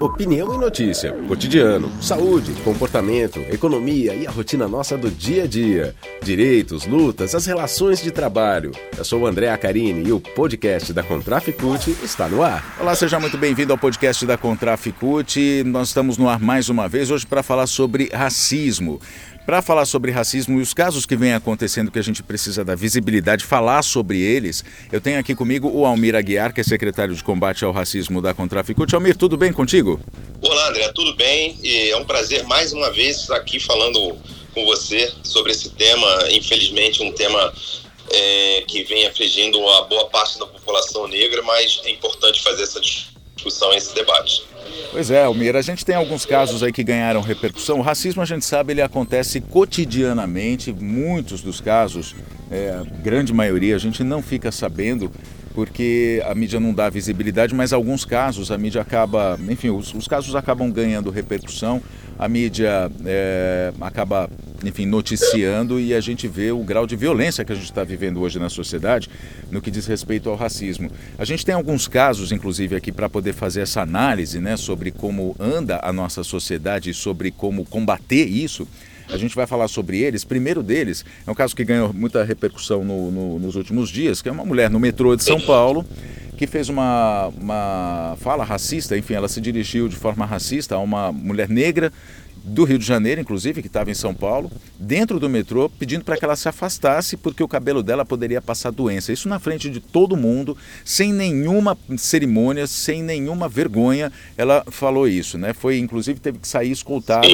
Opinião e notícia, cotidiano, saúde, comportamento, economia e a rotina nossa do dia a dia. Direitos, lutas, as relações de trabalho. Eu sou o André Acarini e o podcast da Contraficute está no ar. Olá, seja muito bem-vindo ao podcast da Contraficute. Nós estamos no ar mais uma vez hoje para falar sobre racismo. Para falar sobre racismo e os casos que vêm acontecendo que a gente precisa da visibilidade, falar sobre eles, eu tenho aqui comigo o Almir Aguiar, que é secretário de combate ao racismo da Contraficute. Almir, tudo bem contigo? Olá, André, tudo bem? É um prazer mais uma vez estar aqui falando com você sobre esse tema, infelizmente um tema é, que vem afligindo a boa parte da população negra, mas é importante fazer essa discussão, esse debate. Pois é, Almir, a gente tem alguns casos aí que ganharam repercussão. O racismo, a gente sabe, ele acontece cotidianamente. Muitos dos casos, é, grande maioria, a gente não fica sabendo porque a mídia não dá visibilidade, mas alguns casos a mídia acaba, enfim, os, os casos acabam ganhando repercussão, a mídia é, acaba, enfim, noticiando e a gente vê o grau de violência que a gente está vivendo hoje na sociedade no que diz respeito ao racismo. A gente tem alguns casos, inclusive, aqui para poder fazer essa análise, né, sobre como anda a nossa sociedade e sobre como combater isso. A gente vai falar sobre eles. Primeiro deles é um caso que ganhou muita repercussão no, no, nos últimos dias, que é uma mulher no metrô de São Paulo que fez uma, uma fala racista, enfim, ela se dirigiu de forma racista a uma mulher negra do Rio de Janeiro, inclusive, que estava em São Paulo, dentro do metrô, pedindo para que ela se afastasse porque o cabelo dela poderia passar doença. Isso na frente de todo mundo, sem nenhuma cerimônia, sem nenhuma vergonha, ela falou isso, né? Foi, inclusive, teve que sair escoltada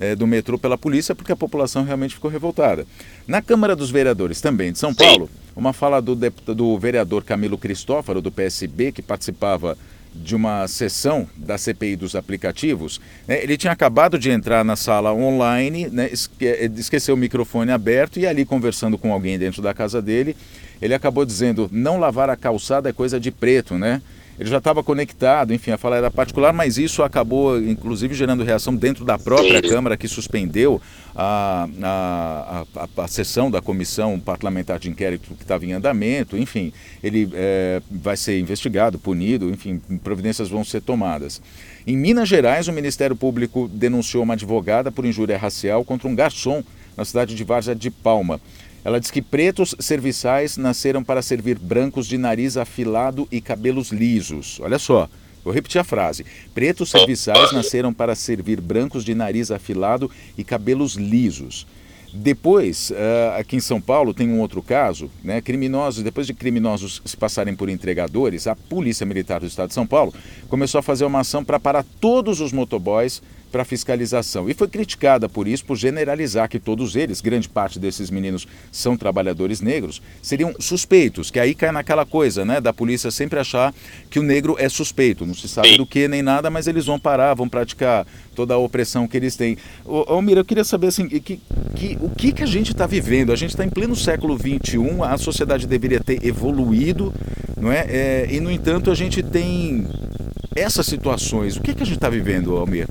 é, do metrô pela polícia porque a população realmente ficou revoltada. Na Câmara dos Vereadores também de São Paulo, uma fala do, do vereador Camilo Cristófaro, do PSB, que participava de uma sessão da CPI dos aplicativos, né, ele tinha acabado de entrar na sala online, né, esque esqueceu o microfone aberto e ali conversando com alguém dentro da casa dele, ele acabou dizendo: não lavar a calçada é coisa de preto, né? Ele já estava conectado, enfim, a fala era particular, mas isso acabou, inclusive, gerando reação dentro da própria Sim. Câmara, que suspendeu a, a, a, a, sessão da comissão parlamentar de inquérito que estava em andamento, enfim, ele é, vai ser investigado, punido, enfim, providências vão ser tomadas. Em Minas Gerais, o Ministério Público denunciou uma advogada por injúria racial contra um garçom na cidade de Várzea de Palma. Ela diz que pretos serviçais nasceram para servir brancos de nariz afilado e cabelos lisos. Olha só, vou repetir a frase. Pretos serviçais nasceram para servir brancos de nariz afilado e cabelos lisos. Depois, uh, aqui em São Paulo, tem um outro caso, né? Criminosos, depois de criminosos se passarem por entregadores, a Polícia Militar do Estado de São Paulo começou a fazer uma ação para parar todos os motoboys para fiscalização. E foi criticada por isso, por generalizar que todos eles, grande parte desses meninos são trabalhadores negros, seriam suspeitos, que aí cai naquela coisa, né, da polícia sempre achar que o negro é suspeito, não se sabe do que nem nada, mas eles vão parar, vão praticar toda a opressão que eles têm. Ô, Almira, eu queria saber assim, que, que, o que, que a gente está vivendo? A gente está em pleno século XXI, a sociedade deveria ter evoluído, não é? é e, no entanto, a gente tem essas situações. O que, que a gente está vivendo, Almir?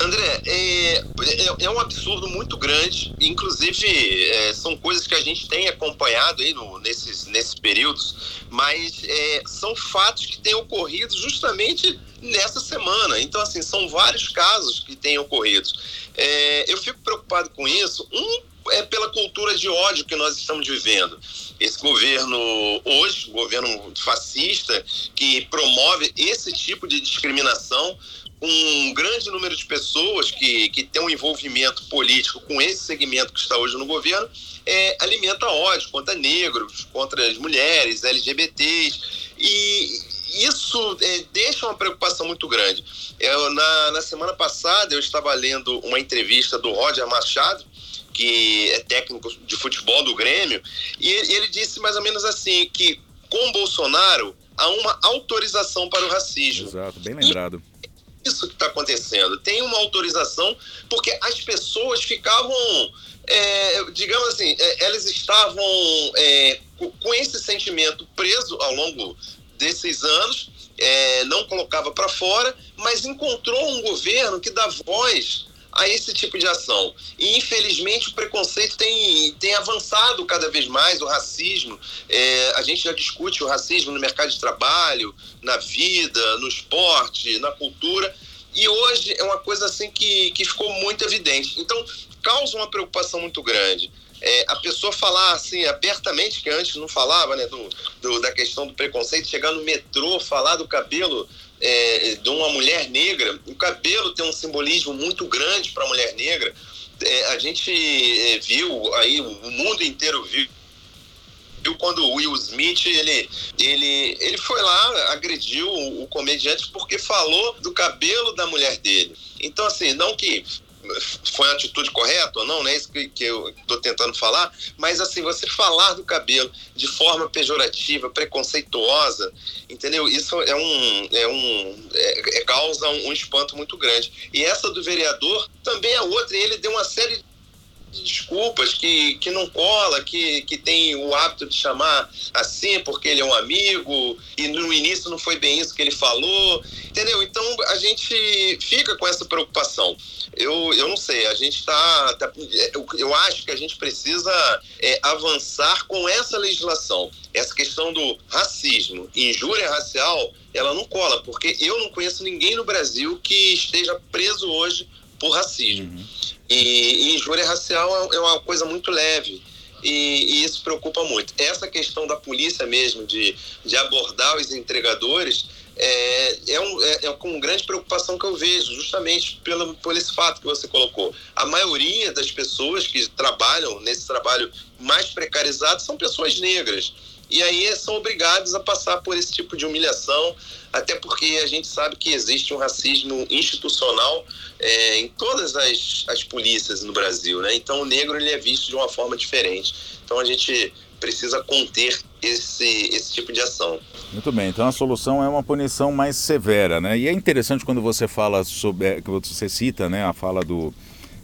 André, é, é, é, um absurdo muito grande. Inclusive, é, são coisas que a gente tem acompanhado aí no, nesses, nesses períodos, mas é, são fatos que têm ocorrido justamente nessa semana. Então, assim, são vários casos que têm ocorrido. É, eu fico preocupado com isso. Um é pela cultura de ódio que nós estamos vivendo. Esse governo hoje, governo fascista, que promove esse tipo de discriminação um grande número de pessoas que, que tem um envolvimento político com esse segmento que está hoje no governo, é, alimenta ódio contra negros, contra as mulheres, LGBTs. E isso é, deixa uma preocupação muito grande. Eu, na, na semana passada, eu estava lendo uma entrevista do Roger Machado, que é técnico de futebol do Grêmio, e ele, ele disse mais ou menos assim: que com Bolsonaro há uma autorização para o racismo. Exato, bem lembrado. E, isso que está acontecendo. Tem uma autorização, porque as pessoas ficavam, é, digamos assim, é, elas estavam é, com esse sentimento preso ao longo desses anos, é, não colocava para fora, mas encontrou um governo que dá voz a esse tipo de ação. E, infelizmente, o preconceito tem, tem avançado cada vez mais, o racismo. É, a gente já discute o racismo no mercado de trabalho, na vida, no esporte, na cultura. E hoje é uma coisa assim que, que ficou muito evidente. Então, causa uma preocupação muito grande. É, a pessoa falar assim abertamente, que antes não falava, né, do, do, da questão do preconceito, chegar no metrô, falar do cabelo é, de uma mulher negra. O cabelo tem um simbolismo muito grande para a mulher negra. É, a gente é, viu aí, o mundo inteiro viu viu quando o Will Smith ele, ele, ele foi lá, agrediu o comediante porque falou do cabelo da mulher dele. Então, assim, não que foi uma atitude correta ou não, não é isso que, que eu estou tentando falar, mas assim, você falar do cabelo de forma pejorativa, preconceituosa, entendeu? Isso é um, é um é, é causa um, um espanto muito grande. E essa do vereador também é outra, e ele deu uma série desculpas, que, que não cola, que, que tem o hábito de chamar assim porque ele é um amigo e no início não foi bem isso que ele falou, entendeu? Então a gente fica com essa preocupação. Eu, eu não sei, a gente está. Tá, eu, eu acho que a gente precisa é, avançar com essa legislação. Essa questão do racismo, injúria racial, ela não cola, porque eu não conheço ninguém no Brasil que esteja preso hoje por racismo. Uhum. E, e injúria racial é, é uma coisa muito leve. E, e, isso preocupa muito. Essa questão da polícia mesmo, de, de abordar os entregadores, é, é, um, é, é, com grande preocupação que eu vejo, justamente pelo, por esse fato que você colocou. A maioria das pessoas que trabalham nesse trabalho mais precarizado são pessoas negras. E aí são obrigados a passar por esse tipo de humilhação, até porque a gente sabe que existe um racismo institucional é, em todas as, as polícias no Brasil, né? Então o negro ele é visto de uma forma diferente. Então a gente precisa conter esse, esse tipo de ação. Muito bem, então a solução é uma punição mais severa, né? E é interessante quando você fala sobre, é, que você cita, né, a fala do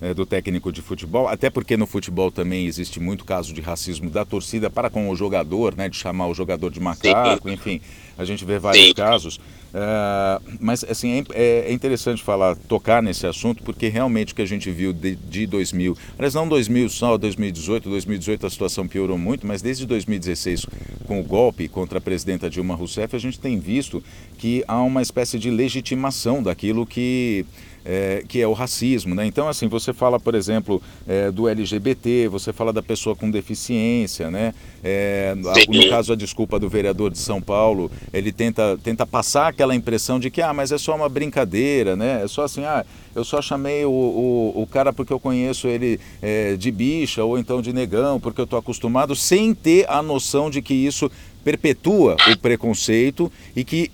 é, do técnico de futebol, até porque no futebol também existe muito caso de racismo da torcida para com o jogador, né, de chamar o jogador de macaco, Sim. enfim, a gente vê vários Sim. casos. É, mas assim é, é, interessante falar, tocar nesse assunto, porque realmente o que a gente viu de, de 2000, mas não 2000 só, 2018, 2018 a situação piorou muito, mas desde 2016 com o golpe contra a presidenta Dilma Rousseff a gente tem visto que há uma espécie de legitimação daquilo que é, que é o racismo. Né? Então, assim, você fala, por exemplo, é, do LGBT, você fala da pessoa com deficiência, né? É, no caso, a desculpa do vereador de São Paulo, ele tenta, tenta passar aquela impressão de que, ah, mas é só uma brincadeira, né? É só assim, ah, eu só chamei o, o, o cara porque eu conheço ele é, de bicha ou então de negão, porque eu estou acostumado, sem ter a noção de que isso perpetua o preconceito e que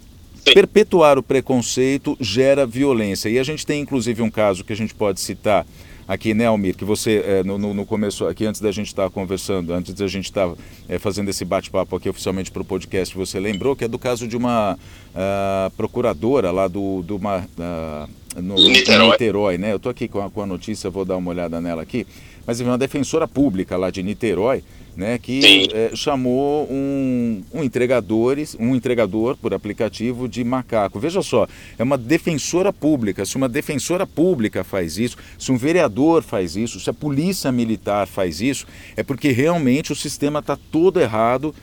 perpetuar o preconceito gera violência. E a gente tem inclusive um caso que a gente pode citar aqui, né, Almir, que você, é, no, no, começo, aqui antes da gente estar conversando, antes da gente estar é, fazendo esse bate-papo aqui oficialmente para o podcast, você lembrou que é do caso de uma uh, procuradora lá do, do uma, uh, no, Niterói. Niterói, né? Eu estou aqui com a, com a notícia, vou dar uma olhada nela aqui, mas uma defensora pública lá de Niterói, né, que é, chamou um, um, entregador, um entregador por aplicativo de macaco. Veja só, é uma defensora pública. Se uma defensora pública faz isso, se um vereador faz isso, se a polícia militar faz isso, é porque realmente o sistema está todo errado.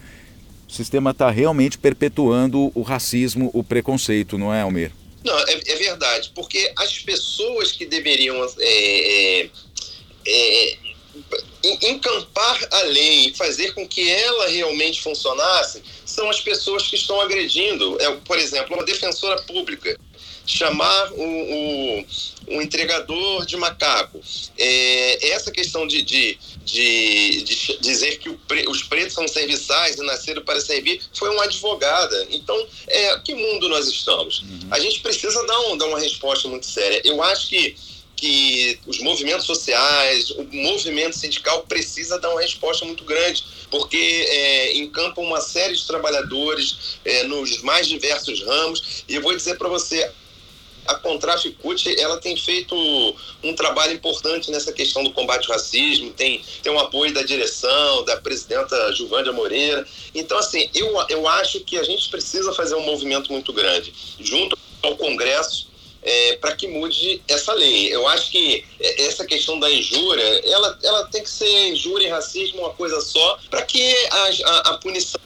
O sistema está realmente perpetuando o racismo, o preconceito, não é, Almir? Não, é, é verdade, porque as pessoas que deveriam é, é, é encampar a lei e fazer com que ela realmente funcionasse são as pessoas que estão agredindo. É, por exemplo, uma defensora pública chamar o, o, o entregador de macaco. É, essa questão de, de, de, de dizer que pre, os pretos são serviçais e nasceram para servir foi uma advogada. Então, é, que mundo nós estamos? Uhum. A gente precisa dar, um, dar uma resposta muito séria. Eu acho que que os movimentos sociais, o movimento sindical precisa dar uma resposta muito grande, porque é, uma série de trabalhadores é, nos mais diversos ramos. E eu vou dizer para você, a Contraficute ela tem feito um trabalho importante nessa questão do combate ao racismo, tem, tem um apoio da direção, da presidenta Juvândia Moreira. Então, assim, eu, eu acho que a gente precisa fazer um movimento muito grande, junto ao Congresso, é, para que mude essa lei. Eu acho que essa questão da injúria, ela, ela tem que ser injúria e racismo uma coisa só, para que a, a, a punição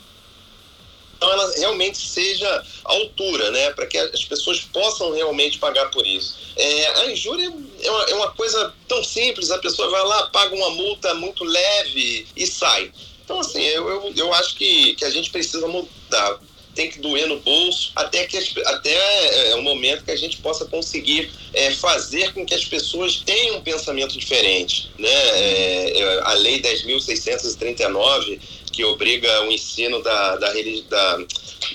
ela realmente seja à altura, né, para que as pessoas possam realmente pagar por isso. É, a injúria é uma, é uma, coisa tão simples, a pessoa vai lá, paga uma multa muito leve e sai. Então, assim, eu, eu, eu acho que, que a gente precisa mudar tem que doer no bolso, até que as, até é, o momento que a gente possa conseguir é, fazer com que as pessoas tenham um pensamento diferente. Né? É, é a Lei 10.639, que obriga o ensino da, da, da,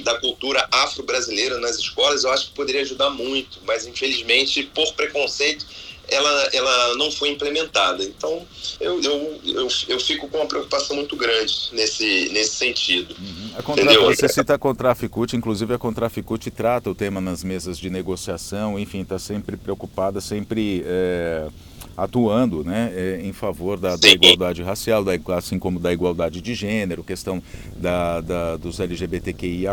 da cultura afro-brasileira nas escolas, eu acho que poderia ajudar muito, mas infelizmente, por preconceito, ela, ela não foi implementada. Então, eu, eu, eu, eu fico com uma preocupação muito grande nesse, nesse sentido. Uhum. A contra... Você cita a Contraficute, inclusive a Contraficute trata o tema nas mesas de negociação, enfim, está sempre preocupada, sempre... É atuando né, é, em favor da, da, igualdade racial, da, assim como da igualdade de gênero, questão da, da dos LGBTQIA,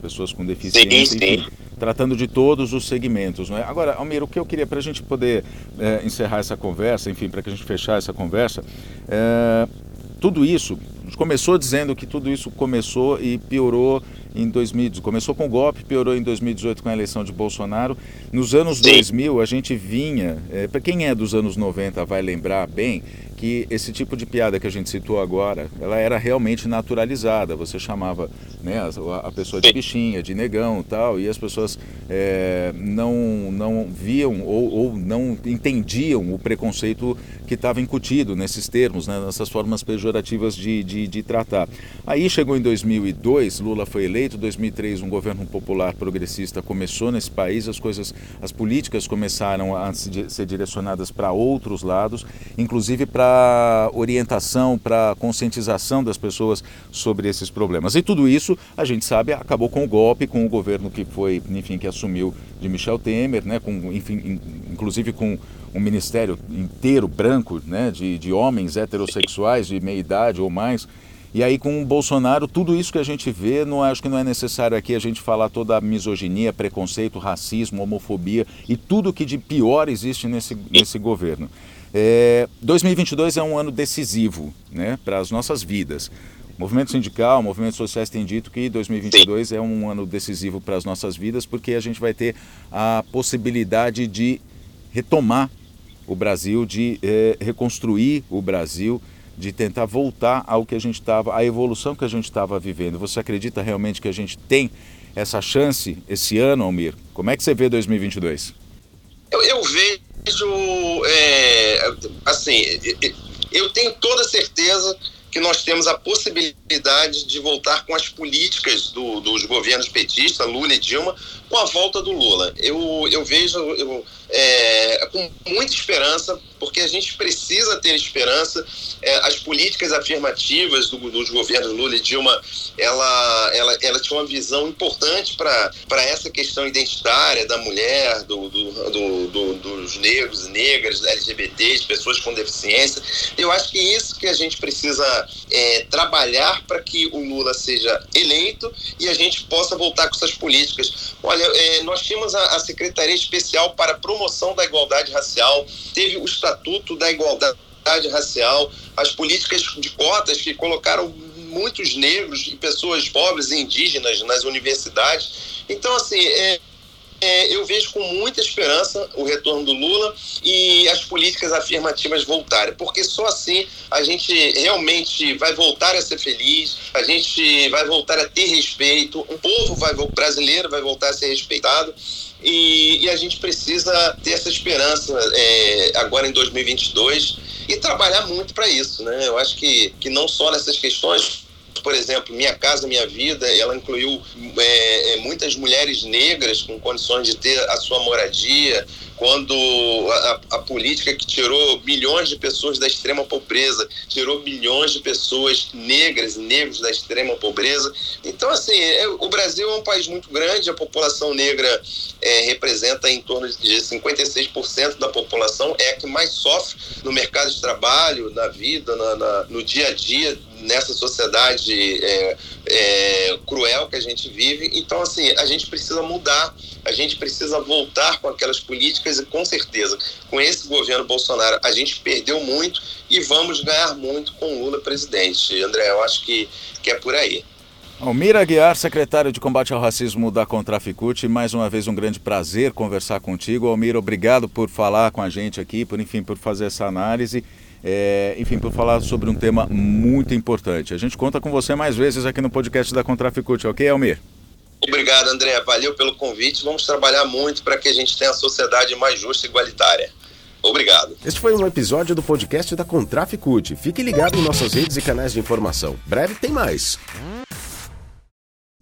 pessoas com deficiência, sim, enfim, tratando de todos os segmentos. Não é? Agora, Almir, o que eu queria, para a gente poder é, encerrar essa conversa, enfim, para que a gente fechar essa conversa, é, tudo isso, a gente começou dizendo que tudo isso começou e piorou em 2018. Começou com o golpe, piorou em 2018 com a eleição de Bolsonaro. Nos anos Sim. 2000, a gente vinha, é, para quem é dos anos 90 vai lembrar bem, que esse tipo de piada que a gente citou agora, ela era realmente naturalizada. Você chamava né, a, a pessoa de bichinha, de negão tal, e as pessoas é, não, não viam ou, ou, não entendiam o preconceito que estava incutido nesses termos, né, nessas formas pejorativas de, de, de tratar. Aí chegou em 2002, Lula foi eleito, 2003 um governo popular progressista começou nesse país, as coisas, as políticas começaram a ser direcionadas para outros lados, inclusive para orientação, para conscientização das pessoas sobre esses problemas. E tudo isso, a gente sabe, acabou com o golpe, com o governo que foi, enfim, que assumiu de Michel Temer, né, com, enfim, inclusive com um ministério inteiro branco, né, de, de homens heterossexuais de meia idade ou mais. E aí com o Bolsonaro, tudo isso que a gente vê, não acho que não é necessário aqui a gente falar toda a misoginia, preconceito, racismo, homofobia e tudo que de pior existe nesse, nesse governo. É, 2022 é um ano decisivo né, para as nossas vidas. O movimento sindical, movimentos sociais têm dito que 2022 Sim. é um ano decisivo para as nossas vidas, porque a gente vai ter a possibilidade de retomar o Brasil, de é, reconstruir o Brasil, de tentar voltar ao que a gente estava, a evolução que a gente estava vivendo. Você acredita realmente que a gente tem essa chance esse ano, Almir? Como é que você vê 2022? Eu, eu vejo, é, assim, eu tenho toda certeza que nós temos a possibilidade de voltar com as políticas do, dos governos petistas, Lula e Dilma, com a volta do Lula. Eu, eu vejo eu, é, com muita esperança, porque a gente precisa ter esperança. É, as políticas afirmativas do, dos governos Lula e Dilma, ela, ela, ela tinha uma visão importante para essa questão identitária da mulher, do, do, do, dos negros e negras, LGBTs, pessoas com deficiência. Eu acho que isso que a gente precisa é, trabalhar para que o Lula seja eleito e a gente possa voltar com essas políticas. Olha, nós tínhamos a, a Secretaria Especial para Promoção da Igualdade Racial, teve o Estatuto da Igualdade Racial, as políticas de cotas que colocaram muitos negros e pessoas pobres e indígenas nas universidades. Então, assim, é, é, eu vejo com muita esperança o retorno do Lula e as políticas afirmativas voltarem, porque só assim a gente realmente vai voltar a ser feliz, a gente vai voltar a ter respeito, o povo vai, brasileiro vai voltar a ser respeitado. E, e a gente precisa ter essa esperança é, agora em 2022 e trabalhar muito para isso, né? Eu acho que, que não só nessas questões, por exemplo, Minha Casa Minha Vida, ela incluiu é, é, muitas mulheres negras com condições de ter a sua moradia, quando a, a, política que tirou milhões de pessoas da extrema pobreza, tirou milhões de pessoas negras e negros da extrema pobreza. Então, assim, é, o Brasil é um país muito grande, a população negra é, representa em torno de 56% da população, é a que mais sofre no mercado de trabalho, na vida, na, na, no dia a dia nessa sociedade é, é, cruel que a gente vive. Então, assim, a gente precisa mudar, a gente precisa voltar com aquelas políticas e, com certeza, com esse governo Bolsonaro, a gente perdeu muito e vamos ganhar muito com Lula presidente. André, eu acho que, que é por aí. Almir Aguiar, secretário de combate ao racismo da Contraficute, mais uma vez um grande prazer conversar contigo. Almir, obrigado por falar com a gente aqui, por enfim, por fazer essa análise, é, enfim, por falar sobre um tema muito importante. A gente conta com você mais vezes aqui no podcast da Contraficute, ok, Almir? Obrigado, André. Valeu pelo convite. Vamos trabalhar muito para que a gente tenha a sociedade mais justa e igualitária. Obrigado. Este foi um episódio do podcast da Contraficute. Fique ligado em nossas redes e canais de informação. Breve tem mais.